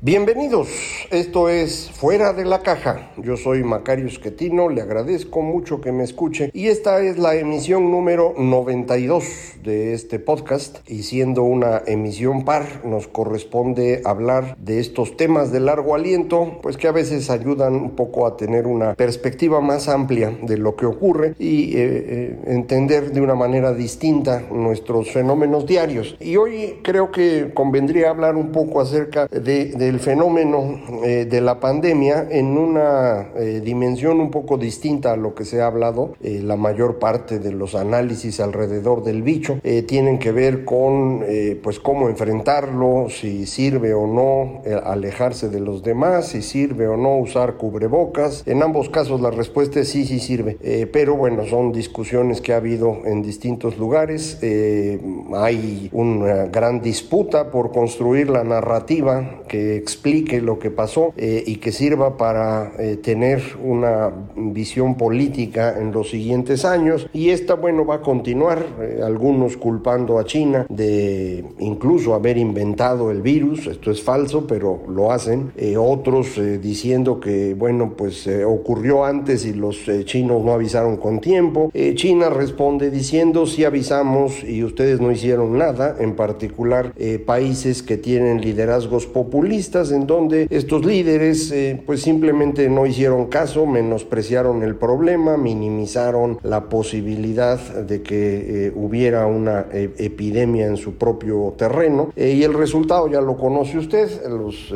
Bienvenidos, esto es Fuera de la Caja. Yo soy Macario Esquetino, le agradezco mucho que me escuche y esta es la emisión número 92 de este podcast y siendo una emisión par nos corresponde hablar de estos temas de largo aliento, pues que a veces ayudan un poco a tener una perspectiva más amplia de lo que ocurre y eh, eh, entender de una manera distinta nuestros fenómenos diarios. Y hoy creo que convendría hablar un poco acerca de el fenómeno eh, de la pandemia en una eh, dimensión un poco distinta a lo que se ha hablado. Eh, la mayor parte de los análisis alrededor del bicho tienen que ver con pues cómo enfrentarlo, si sirve o no alejarse de los demás, si sirve o no usar cubrebocas. En ambos casos la respuesta es sí, sí sirve. pero bueno, son discusiones que ha habido en distintos lugares. hay una gran disputa por construir la narrativa que explique lo que pasó eh, y que sirva para eh, tener una visión política en los siguientes años. Y esta, bueno, va a continuar, eh, algunos culpando a China de incluso haber inventado el virus, esto es falso, pero lo hacen, otros diciendo que, bueno, pues ocurrió antes y los chinos no avisaron con tiempo. China responde diciendo, si avisamos y ustedes no hicieron nada, en particular países que tienen liderazgos populistas, en donde estos líderes eh, pues simplemente no hicieron caso, menospreciaron el problema, minimizaron la posibilidad de que eh, hubiera una eh, epidemia en su propio terreno y el resultado ya lo conoce usted, los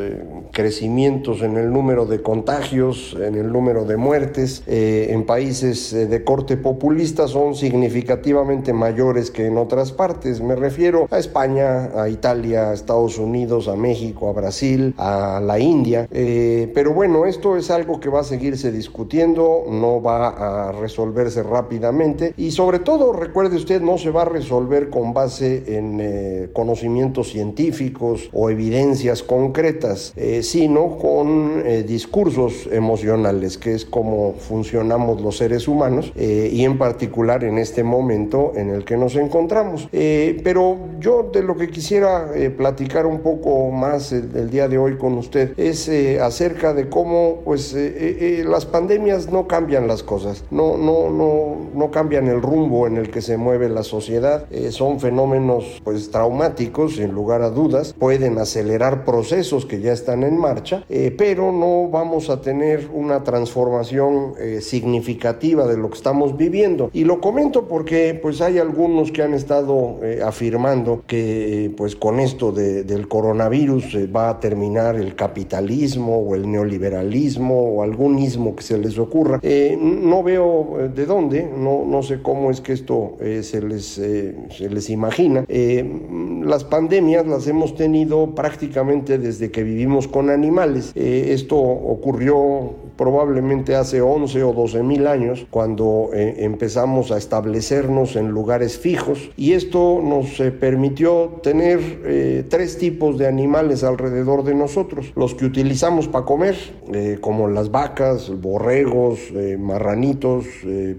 crecimientos en el número de contagios, en el número de muertes en países de corte populista son significativamente mayores que en otras partes. Me refiero a España, a Italia, a Estados Unidos, a México, a Brasil, a la India. Eh, pero bueno, esto es algo que va a seguirse discutiendo, no va a resolverse rápidamente y sobre todo, recuerde usted, no se va a resolver con base en eh, conocimientos científicos o evidencias concretas, eh, sino con discursos emocionales, que es como funcionamos los seres humanos y en particular en este momento en el que nos encontramos. pero yo de lo que quisiera platicar un poco más el día de hoy con usted es eh, acerca de cómo pues eh, eh, las pandemias no cambian las cosas, no, no, no, no cambian el rumbo en el que se mueve la sociedad, son fenómenos pues traumáticos sin lugar a dudas, pueden acelerar procesos que ya están en marcha, pero no vamos a tener una transformación significativa de lo que estamos viviendo. Y lo comento porque pues hay algunos que han estado afirmando que pues con esto del coronavirus va a terminar el capitalismo o el neoliberalismo o algún ismo que se les ocurra. Eh, no veo eh, de dónde, no, no sé cómo es que esto eh, se, les, se les imagina. las pandemias las hemos tenido prácticamente desde que vivimos con animales. esto ocurrió probablemente hace 11 o 12 mil años, cuando eh, empezamos a establecernos en lugares fijos y esto nos eh, permitió tener eh, tres tipos de animales alrededor de nosotros, los que utilizamos para comer, como las vacas, borregos, marranitos,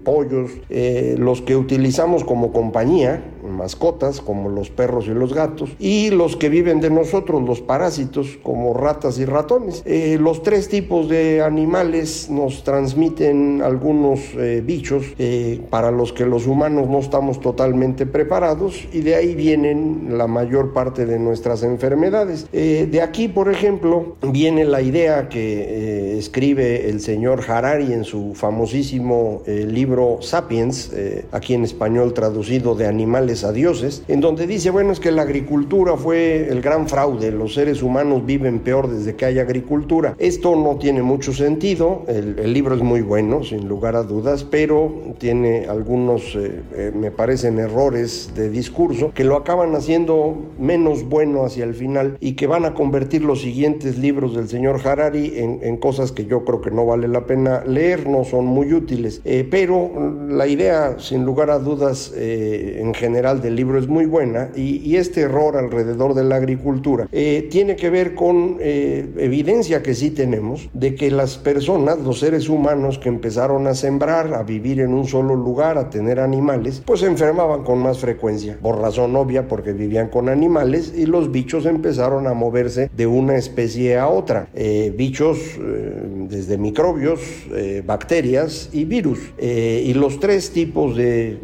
pollos, los que utilizamos como compañía, mascotas, como los perros y los gatos, y los que viven de nosotros, los parásitos, como ratas y ratones. Eh, los tres tipos de animales nos transmiten algunos eh, bichos eh, para los que los humanos no estamos totalmente preparados y de ahí vienen la mayor parte de nuestras enfermedades. de aquí, por ejemplo, viene la idea que escribe el señor Harari en su famosísimo libro Sapiens, aquí en español traducido de animales a dioses, en donde dice, bueno, es que la agricultura fue el gran fraude, los seres humanos viven peor desde que hay agricultura. Esto no tiene mucho sentido, el, libro es muy bueno, sin lugar a dudas, pero tiene algunos, eh, eh, me parecen, errores de discurso que lo acaban haciendo menos bueno hacia el final y que van a convertir los siguientes libros del señor Harari en, cosas que yo creo que no vale la pena leer, no son muy útiles. Eh, pero la idea, sin lugar a dudas, en general del libro es muy buena y, este error alrededor de la agricultura tiene que ver con evidencia que sí tenemos de que las personas, los seres humanos que empezaron a sembrar, a vivir en un solo lugar, a tener animales, pues se enfermaban con más frecuencia, por razón obvia porque vivían con animales y los bichos empezaron a moverse de una especie a otra, eh, bichos eh, desde microbios, eh, bacterias y virus. y los tres tipos de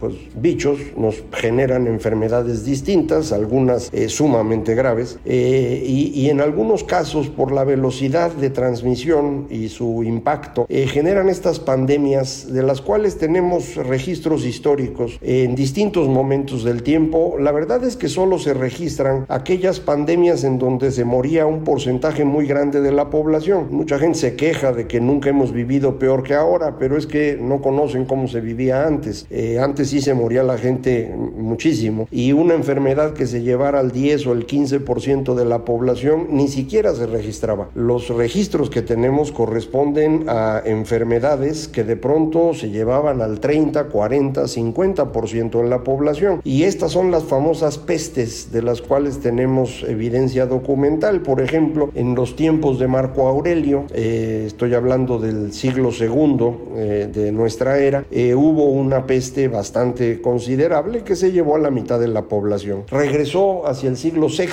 pues, bichos nos generan enfermedades distintas, algunas eh, sumamente graves, eh, y, en algunos casos por la velocidad de transmisión y su impacto, eh, generan estas pandemias de las cuales tenemos registros históricos en distintos momentos del tiempo. La verdad es que solo se registran aquellas pandemias en donde se moría un porcentaje muy grande de la población. Mucha gente se queja de que nunca hemos vivido peor que ahora, pero es que no conocen cómo se vivía antes. antes sí se moría la gente muchísimo. Y una enfermedad que se llevara al 10 o el 15% de la población ni siquiera se registraba. Los registros que tenemos corresponden a enfermedades que de pronto se llevaban al 30, 40, 50% en la población. Y estas son las famosas pestes de las cuales tenemos evidencia documental. Por ejemplo, en los tiempos de Marco Aurelio, eh, estoy hablando del siglo segundo eh, de nuestra era, eh, hubo una peste bastante considerable que se llevó a la mitad de la población. Regresó hacia el siglo VI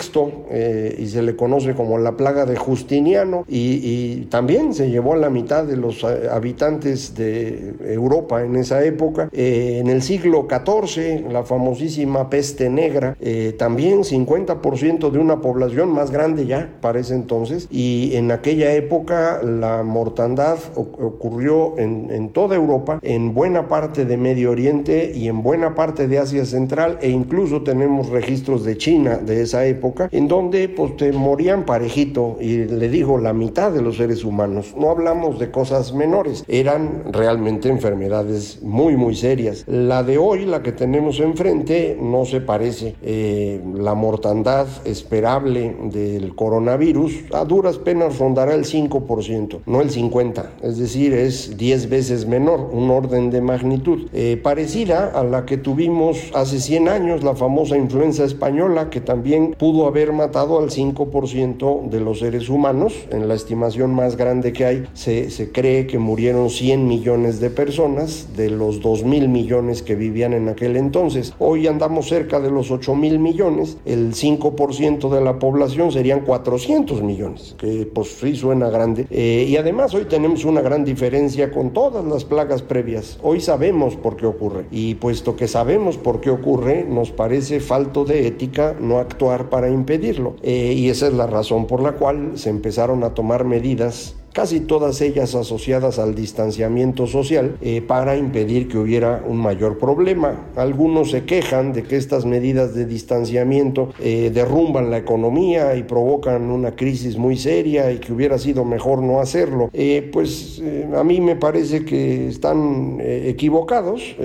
eh, y se le conoce como la plaga de Justiniano y, también se llevó a la mitad de los eh, habitantes de Europa en esa época. Eh, en el siglo XIV, la famosísima peste negra, también 50% de una población más grande ya para ese entonces y en aquella época la mortandad ocurrió en, en toda Europa, en buena parte de Medio Oriente y en buena parte de Asia Central e incluso tenemos registros de China de esa época en donde pues te morían parejito y le digo la mitad de los seres humanos. No hablamos de cosas menores, eran realmente enfermedades muy muy serias. La de hoy, la que tenemos enfrente, no se parece. Eh, la mortandad esperable del coronavirus a duras penas rondará el 5%, no el 50%, es decir, es 10 veces menor, un orden de magnitud. Eh, parecida a la que tuvimos hace 100 años, la famosa influenza española, que también pudo haber matado al 5% de los seres humanos. En la estimación más grande que hay, se, se cree que murieron 100 millones de personas de los 2 mil millones que vivían en aquel entonces. Hoy andamos cerca de los 8 mil millones, el 5% de la población serían 400 millones, que pues sí suena grande. Eh, y además hoy tenemos una gran diferencia con todas las plagas previas. Hoy sabemos por qué ocurre. Y puesto que sabemos por qué ocurre, nos parece falto de ética no actuar para impedirlo. Eh, y esa es la razón por la cual se empezaron a tomar medidas casi todas ellas asociadas al distanciamiento social, eh, para impedir que hubiera un mayor problema. Algunos se quejan de que estas medidas de distanciamiento eh, derrumban la economía y provocan una crisis muy seria y que hubiera sido mejor no hacerlo. Eh, pues a mí me parece que están equivocados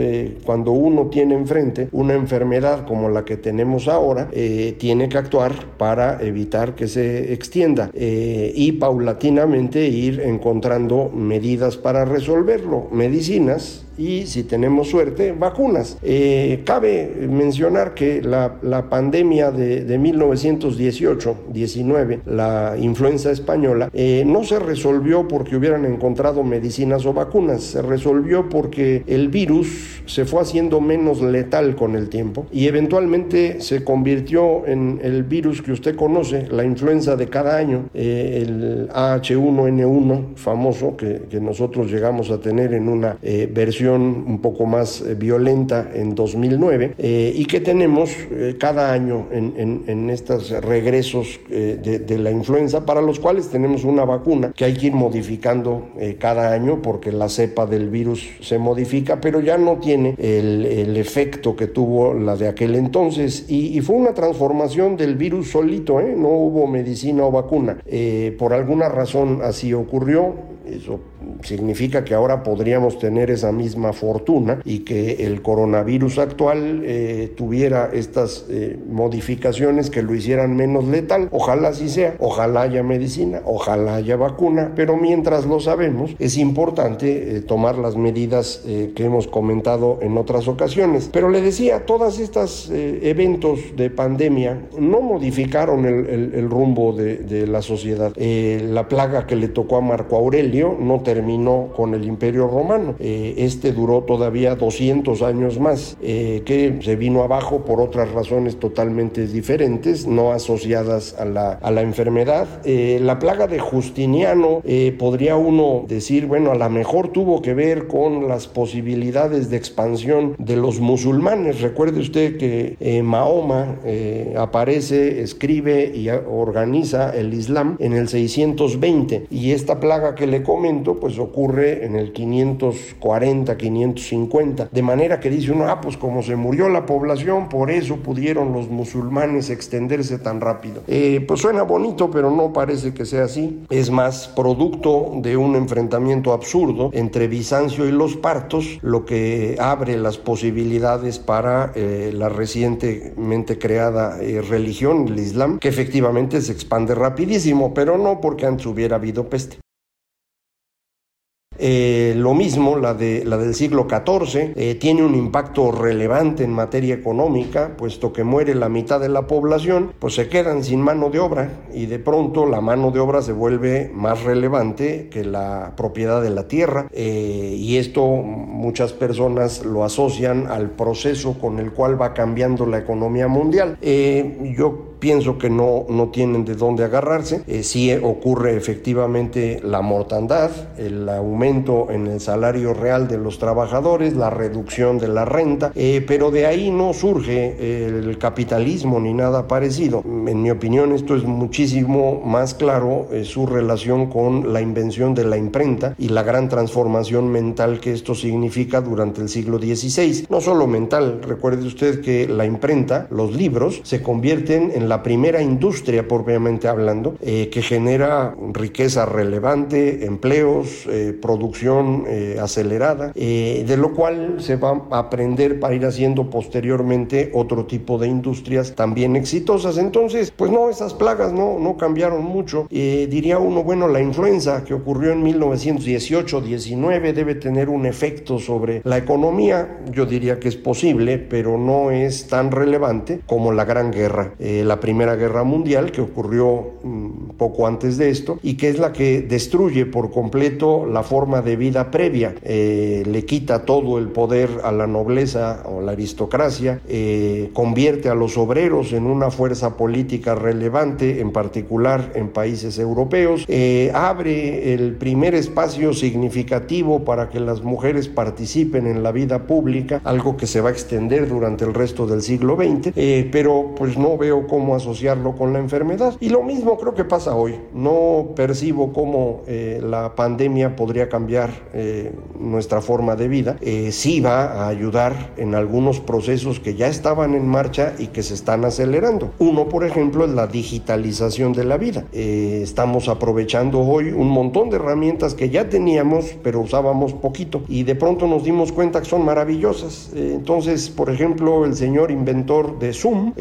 cuando uno tiene enfrente una enfermedad como la que tenemos ahora, tiene que actuar para evitar que se extienda y paulatinamente ir encontrando medidas para resolverlo, medicinas y, si tenemos suerte, vacunas. Eh, cabe mencionar que la, la pandemia de, de 1918-19, la influenza española, eh, no se resolvió porque hubieran encontrado medicinas o vacunas, se resolvió porque el virus se fue haciendo menos letal con el tiempo y eventualmente se convirtió en el virus que usted conoce, la influenza de cada año, eh, el H1N1 famoso que, que, nosotros llegamos a tener en una eh, un poco más eh, violenta en 2009 y que tenemos cada año en, estos regresos de, la influenza para los cuales tenemos una vacuna que hay que ir modificando cada año porque la cepa del virus se modifica pero ya no tiene el, efecto que tuvo la de aquel entonces y, y fue una transformación del virus solito, ¿eh? no hubo medicina o vacuna. Eh, por alguna razón así ocurrió, eso significa que ahora podríamos tener esa misma fortuna y que el coronavirus actual eh, tuviera estas eh, modificaciones que lo hicieran menos letal. Ojalá así sea, ojalá haya medicina, ojalá haya vacuna, pero mientras lo sabemos es importante eh, tomar las medidas que hemos comentado en otras ocasiones. Pero le decía, todas estas eventos de pandemia no modificaron el, rumbo de, de, la sociedad. la plaga que le tocó a Marco Aurelio no terminó con el Imperio Romano. Eh, este duró todavía 200 años más, eh, que se vino abajo por otras razones totalmente diferentes, no asociadas a la, a la enfermedad. Eh, la plaga de Justiniano podría uno decir, bueno, a lo mejor tuvo que ver con las posibilidades de expansión de los musulmanes. Recuerde usted que Mahoma aparece, escribe y organiza el Islam en el 620 y esta plaga que le comento pues ocurre en el 540, 550, de manera que dice uno, ah, pues como se murió la población, por eso pudieron los musulmanes extenderse tan rápido. Eh, pues suena bonito, pero no parece que sea así. Es más producto de un enfrentamiento absurdo entre Bizancio y los partos, lo que abre las posibilidades para eh, la recientemente creada eh, religión, el Islam, que efectivamente se expande rapidísimo, pero no porque antes hubiera habido peste. Eh, lo mismo, la, de, la del siglo XIV, eh, tiene un impacto relevante en materia económica, puesto que muere la mitad de la población, pues se quedan sin mano de obra y de pronto la mano de obra se vuelve más relevante que la propiedad de la tierra eh, y esto muchas personas lo asocian al proceso con el cual va cambiando la economía mundial. yo pienso que no, no tienen de dónde agarrarse. Eh, sí ocurre efectivamente la mortandad, el aumento en el salario real de los trabajadores, la reducción de la renta, eh, pero de ahí no surge el capitalismo ni nada parecido. En mi opinión esto es muchísimo más claro eh, su relación con la invención de la imprenta y la gran transformación mental que esto significa durante el siglo XVI. No solo mental, recuerde usted que la imprenta, los libros, se convierten en la primera industria propiamente hablando, eh, que genera riqueza relevante, empleos, eh, producción eh, acelerada, de lo cual se va a aprender para ir haciendo posteriormente otro tipo de industrias también exitosas. Entonces, pues no, esas plagas no, no cambiaron mucho. diría uno, bueno, la influenza que ocurrió en 1918-19 debe tener un efecto sobre la economía. Yo diría que es posible, pero no es tan relevante como la Gran Guerra. la Primera Guerra Mundial, que ocurrió um, poco antes de esto, y que es la que destruye por completo la forma de vida previa, eh, le quita todo el poder a la nobleza o la aristocracia, eh, convierte a los obreros en una fuerza política relevante, en particular en países europeos, eh, abre el primer espacio significativo para que las mujeres participen en la vida pública, algo que se va a extender durante el resto del siglo XX, pero pues no veo cómo asociarlo con la enfermedad. Y lo mismo creo que pasa hoy. No percibo cómo eh, la pandemia podría cambiar eh, nuestra forma de vida. Eh, sí va a ayudar en algunos procesos que ya estaban en marcha y que se están acelerando. Uno, por ejemplo, es la digitalización de la vida. Estamos aprovechando hoy un montón de herramientas que ya teníamos, pero usábamos poquito. Y de pronto nos dimos cuenta que son maravillosas. Entonces, por ejemplo, el señor inventor de Zoom,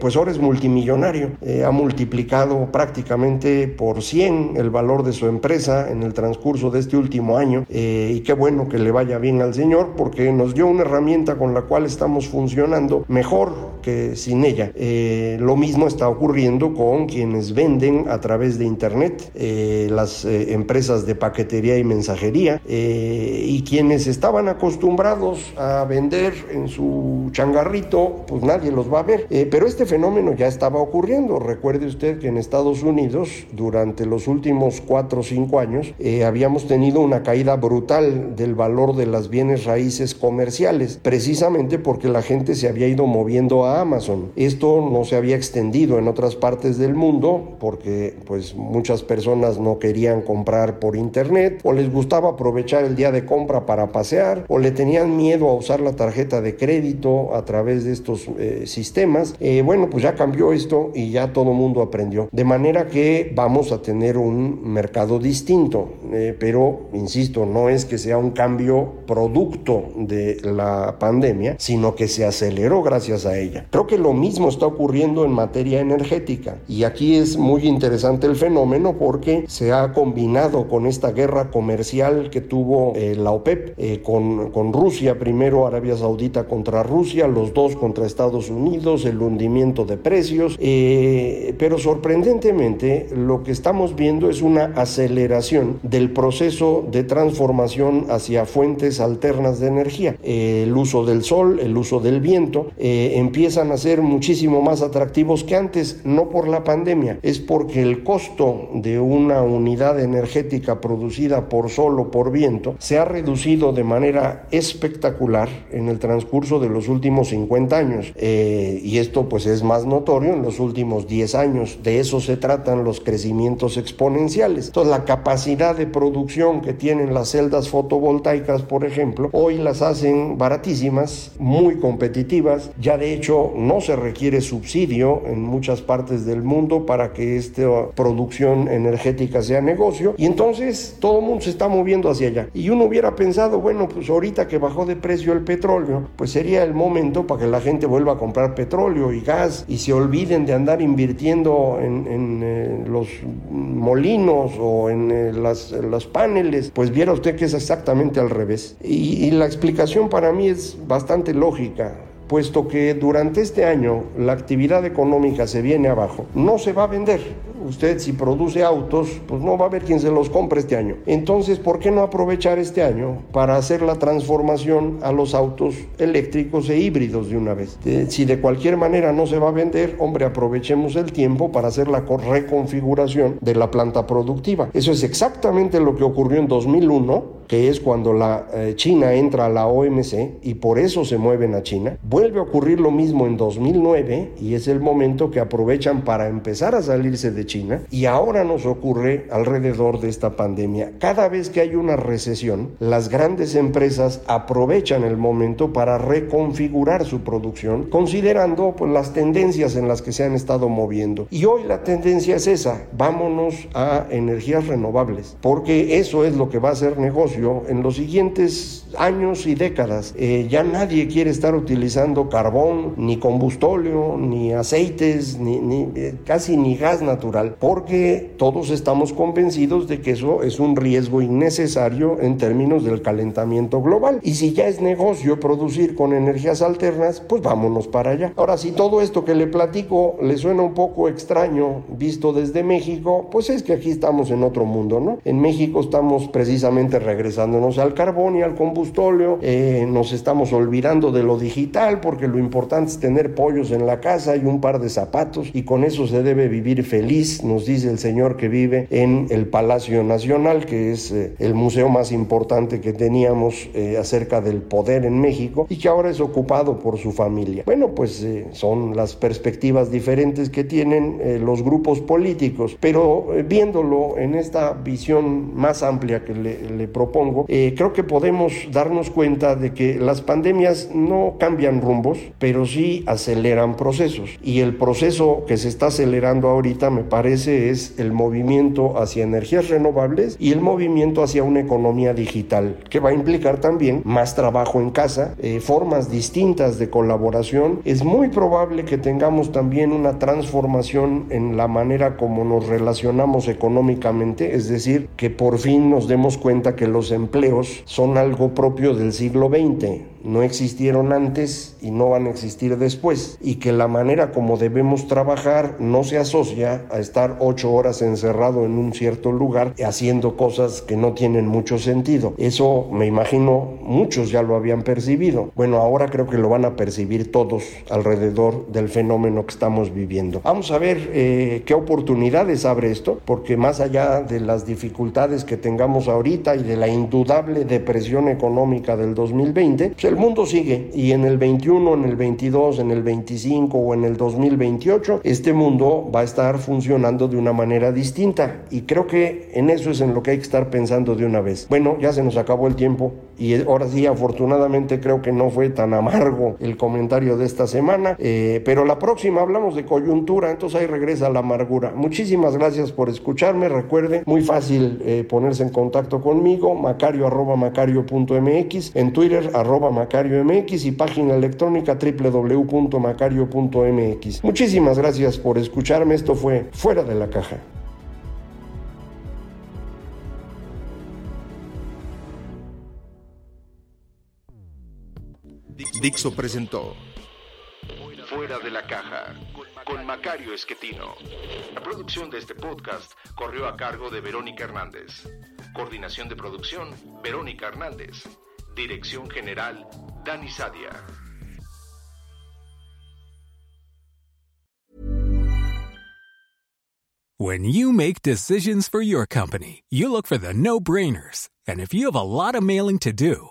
pues ahora es multimedia multimillonario. Eh, ha multiplicado prácticamente por 100 el valor de su empresa en el transcurso de este último año. Eh, y qué bueno que le vaya bien al señor porque nos dio una herramienta con la cual estamos funcionando mejor que sin ella. Eh, lo mismo está ocurriendo con quienes venden a través de Internet, las empresas de paquetería y mensajería, y quienes estaban acostumbrados a vender en su changarrito, pues nadie los va a ver. pero este fenómeno ya estaba ocurriendo. Recuerde usted que en Estados Unidos, durante los últimos cuatro o cinco años, eh, habíamos tenido una caída brutal del valor de las bienes raíces comerciales, precisamente porque la gente se había ido moviendo a Amazon. Esto no se había extendido en otras partes del mundo porque pues muchas personas no querían comprar por internet o les gustaba aprovechar el día de compra para pasear o le tenían miedo a usar la tarjeta de crédito a través de estos eh, sistemas. Eh, bueno, pues ya cambió esto y ya todo mundo aprendió. De manera que vamos a tener un mercado distinto, eh, pero insisto, no es que sea un cambio producto de la pandemia, sino que se aceleró gracias a ella. Creo que lo mismo está ocurriendo en materia energética. Y aquí es muy interesante el fenómeno porque se ha combinado con esta guerra comercial que tuvo eh, la OPEP eh, con, Rusia, primero Arabia Saudita contra Rusia, los dos contra Estados Unidos, el hundimiento de precios, eh, pero sorprendentemente lo que estamos viendo es una aceleración del proceso de transformación hacia fuentes alternas de energía. El uso del sol, el uso del viento, eh, empiezan a ser muchísimo más atractivos que antes, no por la pandemia, es porque el costo de una unidad energética producida por sol o por viento se ha reducido de manera espectacular en el transcurso de los últimos 50 años. y esto pues es más notorio en los últimos 10 años. De eso se tratan los crecimientos exponenciales. Entonces, la capacidad de producción que tienen las celdas fotovoltaicas, por ejemplo, hoy las hacen baratísimas, muy competitivas. Ya de hecho no se requiere subsidio en muchas partes del mundo para que esta producción energética sea negocio. Y entonces todo el mundo se está moviendo hacia allá. Y uno hubiera pensado, bueno, pues ahorita que bajó de precio el petróleo, pues sería el momento para que la gente vuelva a comprar petróleo y gas y se olviden de andar invirtiendo en, eh, los molinos o en eh, las, los paneles, pues viera usted que es exactamente al revés. y la explicación para mí es bastante lógica puesto que durante este año la actividad económica se viene abajo, no se va a vender usted si produce autos, pues no va a haber quien se los compre este año. Entonces, ¿por qué no aprovechar este año para hacer la transformación a los autos eléctricos e híbridos de una vez? si de cualquier manera no se va a vender, hombre, aprovechemos el tiempo para hacer la reconfiguración de la planta productiva. Eso es exactamente lo que ocurrió en 2001 que es cuando la eh, China entra a la OMC y por eso se mueven a China. Vuelve a ocurrir lo mismo en 2009 y es el momento que aprovechan para empezar a salirse de China y ahora nos ocurre alrededor de esta pandemia. Cada vez que hay una recesión, las grandes empresas aprovechan el momento para reconfigurar su producción, considerando pues, las tendencias en las que se han estado moviendo. Y hoy la tendencia es esa, vámonos a energías renovables, porque eso es lo que va a ser negocio en los siguientes años y décadas. Eh, ya nadie quiere estar utilizando carbón, ni combustóleo, ni aceites, ni, ni eh, casi ni gas natural porque todos estamos convencidos de que eso es un riesgo innecesario en términos del calentamiento global. Y si ya es negocio producir con energías alternas, pues vámonos para allá. Ahora, si todo esto que le platico le suena un poco extraño visto desde México, pues es que aquí estamos en otro mundo, ¿no? En México estamos precisamente regresándonos al carbón y al combustóleo, eh, nos estamos olvidando de lo digital porque lo importante es tener pollos en la casa y un par de zapatos y con eso se debe vivir feliz nos dice el señor que vive en el Palacio Nacional, que es eh, el museo más importante que teníamos eh, acerca del poder en México y que ahora es ocupado por su familia. Bueno, pues eh, son las perspectivas diferentes que tienen los grupos políticos, pero viéndolo en esta visión más amplia que le, le propongo, propongo, eh, creo que podemos darnos cuenta de que las pandemias no cambian rumbos, pero sí aceleran procesos. Y el proceso que se está acelerando ahorita, me parece, es el movimiento hacia energías renovables y el movimiento hacia una economía digital, que va a implicar también más trabajo en casa, eh, formas distintas de colaboración. Es muy probable que tengamos también una transformación en la manera como nos relacionamos económicamente, es decir, que por fin nos demos cuenta que los empleos son algo propio del siglo XX no existieron antes y no van a existir después y que la manera como debemos trabajar no se asocia a estar ocho horas encerrado en un cierto lugar haciendo cosas que no tienen mucho sentido. Eso me imagino muchos ya lo habían percibido. Bueno, ahora creo que lo van a percibir todos alrededor del fenómeno que estamos viviendo. Vamos a ver eh, qué oportunidades abre esto, porque más allá de las dificultades que tengamos ahorita y de la indudable depresión económica del 2020, pues el mundo sigue. Y en el 21, en el 22, en el 25 o en el 2028, este mundo va a estar funcionando de una manera distinta. Y creo que en eso es en lo que hay que estar pensando de una vez. Bueno, ya se nos acabó el tiempo y ahora sí, afortunadamente creo que no fue tan amargo el comentario de esta semana, eh, pero la próxima hablamos de coyuntura, entonces ahí regresa la amargura. Muchísimas gracias por escucharme, recuerde, muy fácil eh, ponerse en contacto conmigo, macario arroba macario.mx, en Twitter arroba Macario MX y página electrónica www.macario.mx. Muchísimas gracias por escucharme. Esto fue Fuera de la Caja. Dixo presentó Fuera de la Caja con Macario Esquetino. La producción de este podcast corrió a cargo de Verónica Hernández. Coordinación de producción, Verónica Hernández. Dirección General, Dani Sadia. When you make decisions for your company, you look for the no-brainers. And if you have a lot of mailing to do,